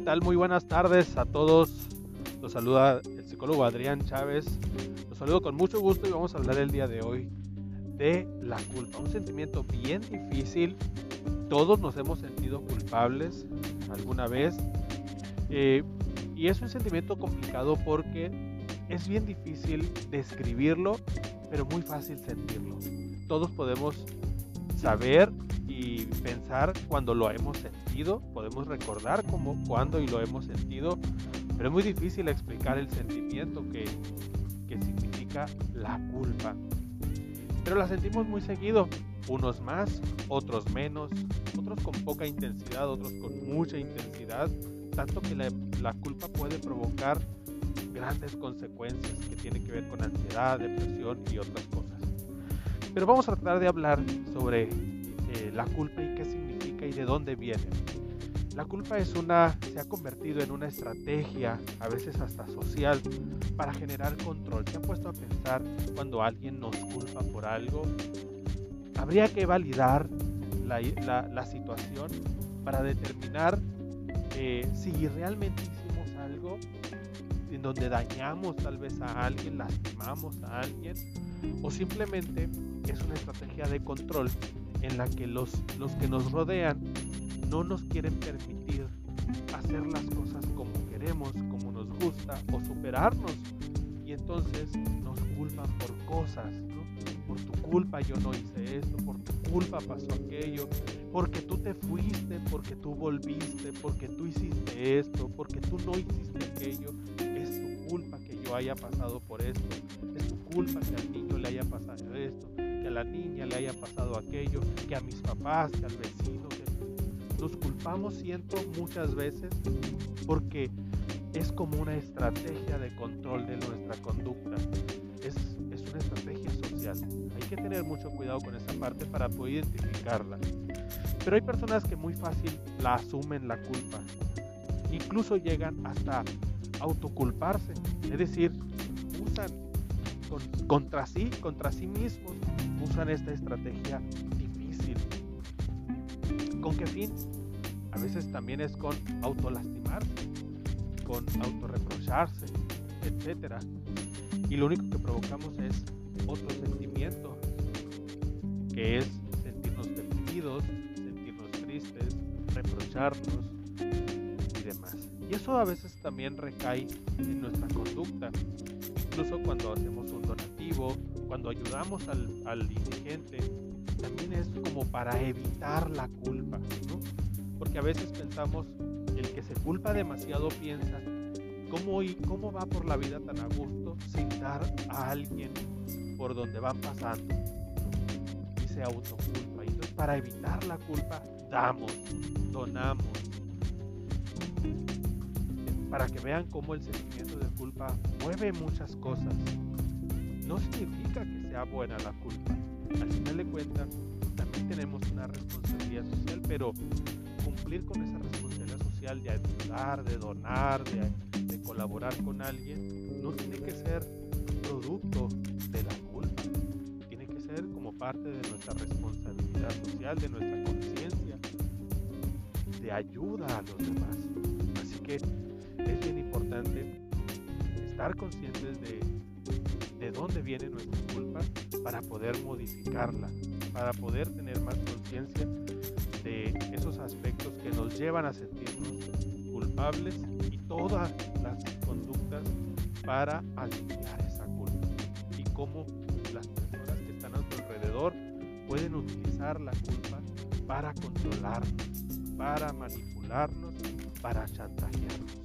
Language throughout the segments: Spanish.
tal? Muy buenas tardes a todos. Los saluda el psicólogo Adrián Chávez. Los saludo con mucho gusto y vamos a hablar el día de hoy de la culpa. Un sentimiento bien difícil. Todos nos hemos sentido culpables alguna vez. Eh, y es un sentimiento complicado porque es bien difícil describirlo, pero muy fácil sentirlo. Todos podemos saber pensar cuando lo hemos sentido, podemos recordar cómo, cuándo y lo hemos sentido, pero es muy difícil explicar el sentimiento que, que significa la culpa. Pero la sentimos muy seguido, unos más, otros menos, otros con poca intensidad, otros con mucha intensidad, tanto que la, la culpa puede provocar grandes consecuencias que tienen que ver con ansiedad, depresión y otras cosas. Pero vamos a tratar de hablar sobre eh, la culpa y qué significa y de dónde viene. La culpa es una, se ha convertido en una estrategia, a veces hasta social, para generar control. ¿Se han puesto a pensar cuando alguien nos culpa por algo? Habría que validar la, la, situación para determinar eh, si realmente hicimos algo en donde dañamos tal vez a alguien, lastimamos a alguien, o simplemente es una estrategia de control en la que los, los que nos rodean no nos quieren permitir hacer las cosas como queremos, como nos gusta o superarnos. Y entonces nos culpan por cosas, ¿no? Por tu culpa yo no hice esto, por tu culpa pasó aquello, porque tú te fuiste, porque tú volviste, porque tú hiciste esto, porque tú no hiciste aquello. Es tu culpa que yo haya pasado por esto, es tu culpa que al niño le haya pasado esto, la niña le haya pasado aquello, que a mis papás, que al vecino, que nos culpamos siento muchas veces porque es como una estrategia de control de nuestra conducta. Es, es una estrategia social. Hay que tener mucho cuidado con esa parte para poder identificarla. Pero hay personas que muy fácil la asumen la culpa. Incluso llegan hasta autoculparse. Es decir, usan con, contra sí, contra sí mismos, usan esta estrategia difícil. ¿Con qué fin? A veces también es con autolastimarse, con autorreprocharse, etc. Y lo único que provocamos es otro sentimiento, que es sentirnos deprimidos, sentirnos tristes, reprocharnos y demás. Y eso a veces también recae en nuestra conducta, incluso cuando hacemos un donativo, cuando ayudamos al, al indigente, también es como para evitar la culpa, ¿no? Porque a veces pensamos, el que se culpa demasiado piensa, ¿cómo, y cómo va por la vida tan a gusto sin dar a alguien por donde van pasando? Y se autoculpa. Entonces para evitar la culpa, damos, donamos. Para que vean cómo el sentimiento de culpa mueve muchas cosas. No significa que sea buena la culpa. Al final de cuentas, también tenemos una responsabilidad social, pero cumplir con esa responsabilidad social de ayudar, de donar, de, colaborar con alguien, no tiene que ser producto de la culpa, tiene que ser como parte de nuestra responsabilidad social, de nuestra conciencia, de ayuda a los demás. Así que bien importante estar conscientes de, de dónde viene nuestra culpa para poder modificarla, para poder tener más conciencia de esos aspectos que nos llevan a sentirnos culpables y todas las conductas para aliviar esa culpa y cómo las personas que están a nuestro alrededor pueden utilizar la culpa para controlarnos, para manipularnos, para chantajearnos.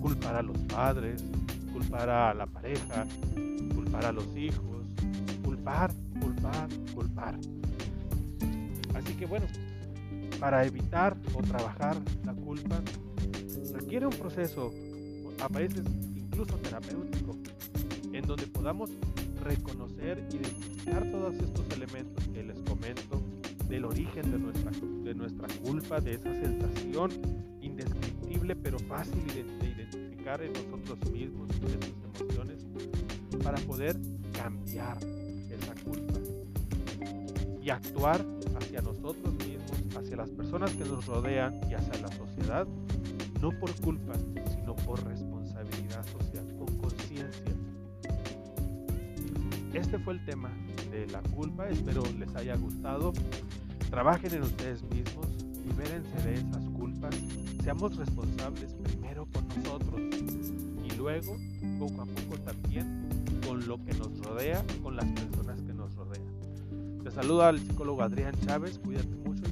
Culpar a los padres, culpar a la pareja, culpar a los hijos, culpar, culpar, culpar. Así que bueno, para evitar o trabajar la culpa requiere un proceso, a veces incluso terapéutico, en donde podamos reconocer, identificar todos estos elementos que les comento del origen de nuestra, de nuestra culpa, de esa sensación indescriptible pero fácil de identificar en nosotros mismos, en nuestras emociones, para poder cambiar esa culpa y actuar hacia nosotros mismos, hacia las personas que nos rodean y hacia la sociedad no por culpa, sino por responsabilidad social, con conciencia. Este fue el tema de la culpa, espero les haya gustado. Trabajen en ustedes mismos, libérense de esas seamos responsables primero con nosotros y luego, poco a poco también, con lo que nos rodea, con las personas que nos rodean. Te saluda el psicólogo Adrián Chávez, cuídate mucho